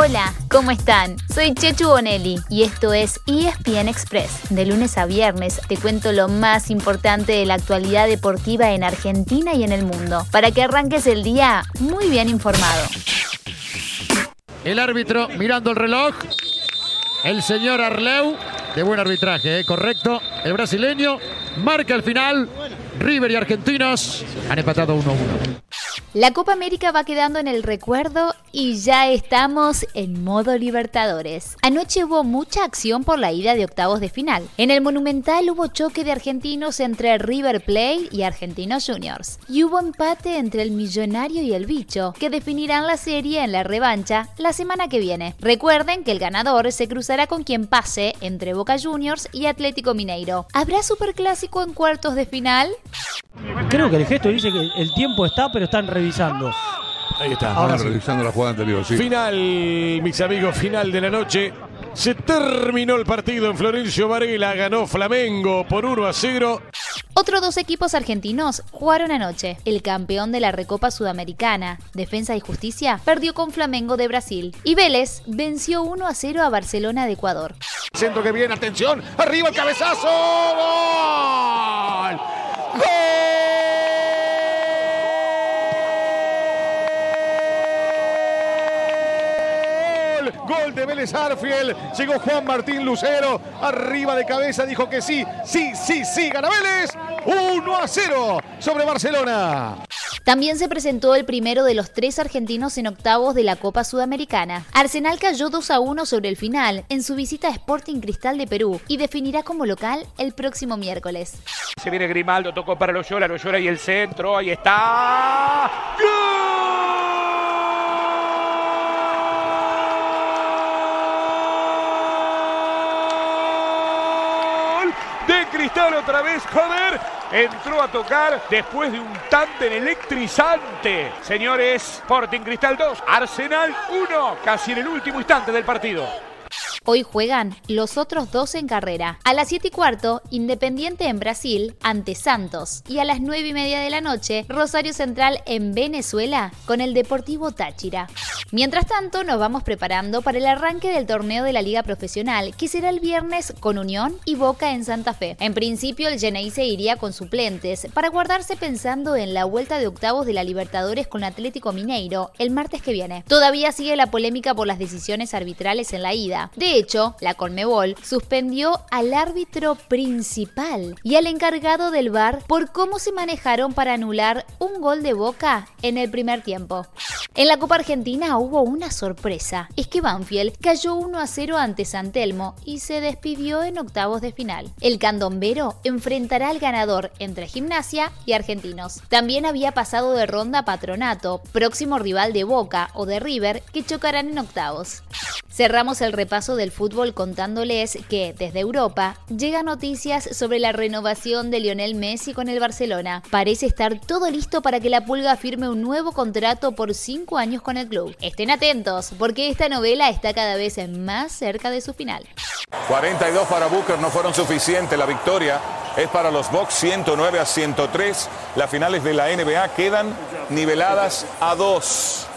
Hola, ¿cómo están? Soy Chechu Bonelli y esto es ESPN Express. De lunes a viernes te cuento lo más importante de la actualidad deportiva en Argentina y en el mundo, para que arranques el día muy bien informado. El árbitro mirando el reloj. El señor Arleu, de buen arbitraje, ¿eh? correcto. El brasileño marca el final. River y Argentinos han empatado 1-1. La Copa América va quedando en el recuerdo y ya estamos en modo Libertadores. Anoche hubo mucha acción por la ida de octavos de final. En el Monumental hubo choque de argentinos entre River Plate y Argentinos Juniors. Y hubo empate entre el Millonario y el Bicho, que definirán la serie en la revancha la semana que viene. Recuerden que el ganador se cruzará con quien pase entre Boca Juniors y Atlético Mineiro. ¿Habrá superclásico en cuartos de final? Creo que el gesto dice que el tiempo está, pero están revisando. Ahí está. Ahora sí. revisando la jugada anterior, sí. Final, mis amigos, final de la noche. Se terminó el partido en Florencio Varela, ganó Flamengo por 1 a 0. Otros dos equipos argentinos jugaron anoche. El campeón de la Recopa Sudamericana, Defensa y Justicia, perdió con Flamengo de Brasil. Y Vélez venció 1 a 0 a Barcelona de Ecuador. Centro que viene, atención. Arriba el cabezazo. ¡Gol! Gol, gol de Vélez Arfiel. Llegó Juan Martín Lucero. Arriba de cabeza dijo que sí, sí, sí, sí. Gana Vélez. 1 a 0 sobre Barcelona. También se presentó el primero de los tres argentinos en octavos de la Copa Sudamericana. Arsenal cayó 2 a 1 sobre el final en su visita a Sporting Cristal de Perú y definirá como local el próximo miércoles. Se viene Grimaldo, tocó para Loyola, Loyola y el centro, ahí está. ¡Gol! De Cristal otra vez, joder. Entró a tocar después de un tándem electrizante. Señores, Sporting Cristal 2, Arsenal 1, casi en el último instante del partido. Hoy juegan los otros dos en carrera. A las 7 y cuarto, Independiente en Brasil ante Santos. Y a las 9 y media de la noche, Rosario Central en Venezuela con el Deportivo Táchira. Mientras tanto, nos vamos preparando para el arranque del torneo de la Liga Profesional, que será el viernes con Unión y Boca en Santa Fe. En principio, el Geneise iría con suplentes para guardarse pensando en la vuelta de octavos de la Libertadores con Atlético Mineiro el martes que viene. Todavía sigue la polémica por las decisiones arbitrales en la ida. De hecho, la Conmebol suspendió al árbitro principal y al encargado del VAR por cómo se manejaron para anular un gol de Boca en el primer tiempo. En la Copa Argentina hubo una sorpresa. Es que Banfield cayó 1 a 0 ante San Telmo y se despidió en octavos de final. El candombero enfrentará al ganador entre Gimnasia y Argentinos. También había pasado de ronda Patronato, próximo rival de Boca o de River, que chocarán en octavos. Cerramos el repaso del fútbol contándoles que desde Europa llegan noticias sobre la renovación de Lionel Messi con el Barcelona. Parece estar todo listo para que la Pulga firme un nuevo contrato por 5 años con el club. Estén atentos porque esta novela está cada vez más cerca de su final. 42 para Booker no fueron suficientes. La victoria es para los Bucks 109 a 103. Las finales de la NBA quedan niveladas a 2.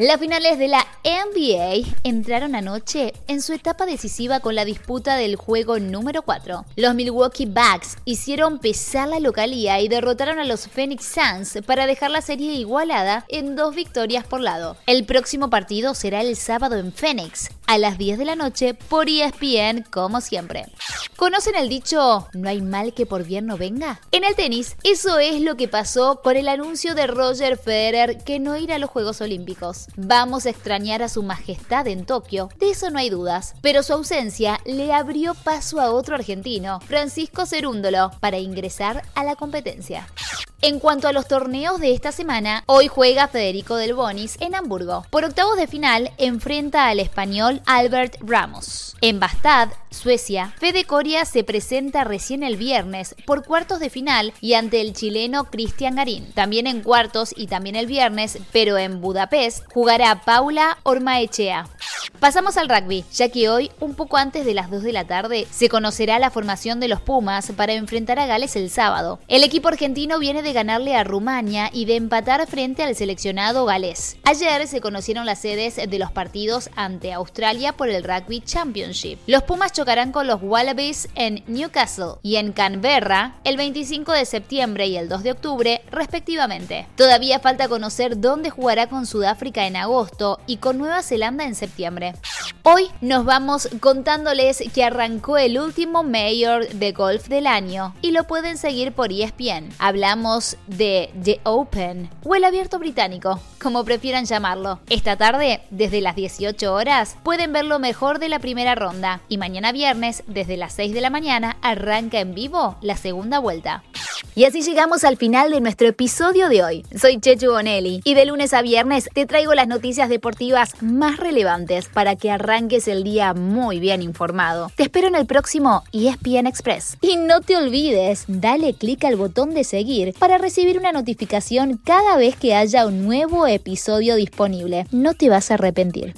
Las finales de la NBA entraron anoche en su etapa decisiva con la disputa del juego número 4. Los Milwaukee Bucks hicieron pesar la localía y derrotaron a los Phoenix Suns para dejar la serie igualada en dos victorias por lado. El próximo partido será el sábado en Phoenix a las 10 de la noche por ESPN como siempre. ¿Conocen el dicho no hay mal que por bien no venga? En el tenis, eso es lo que pasó con el anuncio de Roger Federer que no irá a los Juegos Olímpicos. Vamos a extrañar a su majestad en Tokio, de eso no hay dudas, pero su ausencia le abrió paso a otro argentino, Francisco Cerúndolo, para ingresar a la competencia. En cuanto a los torneos de esta semana, hoy juega Federico Del Bonis en Hamburgo. Por octavos de final enfrenta al español Albert Ramos. En Bastad, Suecia, Fede Coria se presenta recién el viernes por cuartos de final y ante el chileno Cristian Garín. También en cuartos y también el viernes, pero en Budapest, jugará Paula Ormaechea. Pasamos al rugby, ya que hoy, un poco antes de las 2 de la tarde, se conocerá la formación de los Pumas para enfrentar a Gales el sábado. El equipo argentino viene de de ganarle a Rumania y de empatar frente al seleccionado galés. Ayer se conocieron las sedes de los partidos ante Australia por el Rugby Championship. Los Pumas chocarán con los Wallabies en Newcastle y en Canberra el 25 de septiembre y el 2 de octubre, respectivamente. Todavía falta conocer dónde jugará con Sudáfrica en agosto y con Nueva Zelanda en septiembre. Hoy nos vamos contándoles que arrancó el último Mayor de golf del año y lo pueden seguir por ESPN. Hablamos de The Open o el abierto británico, como prefieran llamarlo. Esta tarde, desde las 18 horas, pueden ver lo mejor de la primera ronda y mañana viernes, desde las 6 de la mañana, arranca en vivo la segunda vuelta. Y así llegamos al final de nuestro episodio de hoy. Soy Chechu Bonelli y de lunes a viernes te traigo las noticias deportivas más relevantes para que arranques el día muy bien informado. Te espero en el próximo ESPN Express. Y no te olvides, dale clic al botón de seguir para recibir una notificación cada vez que haya un nuevo episodio disponible. No te vas a arrepentir.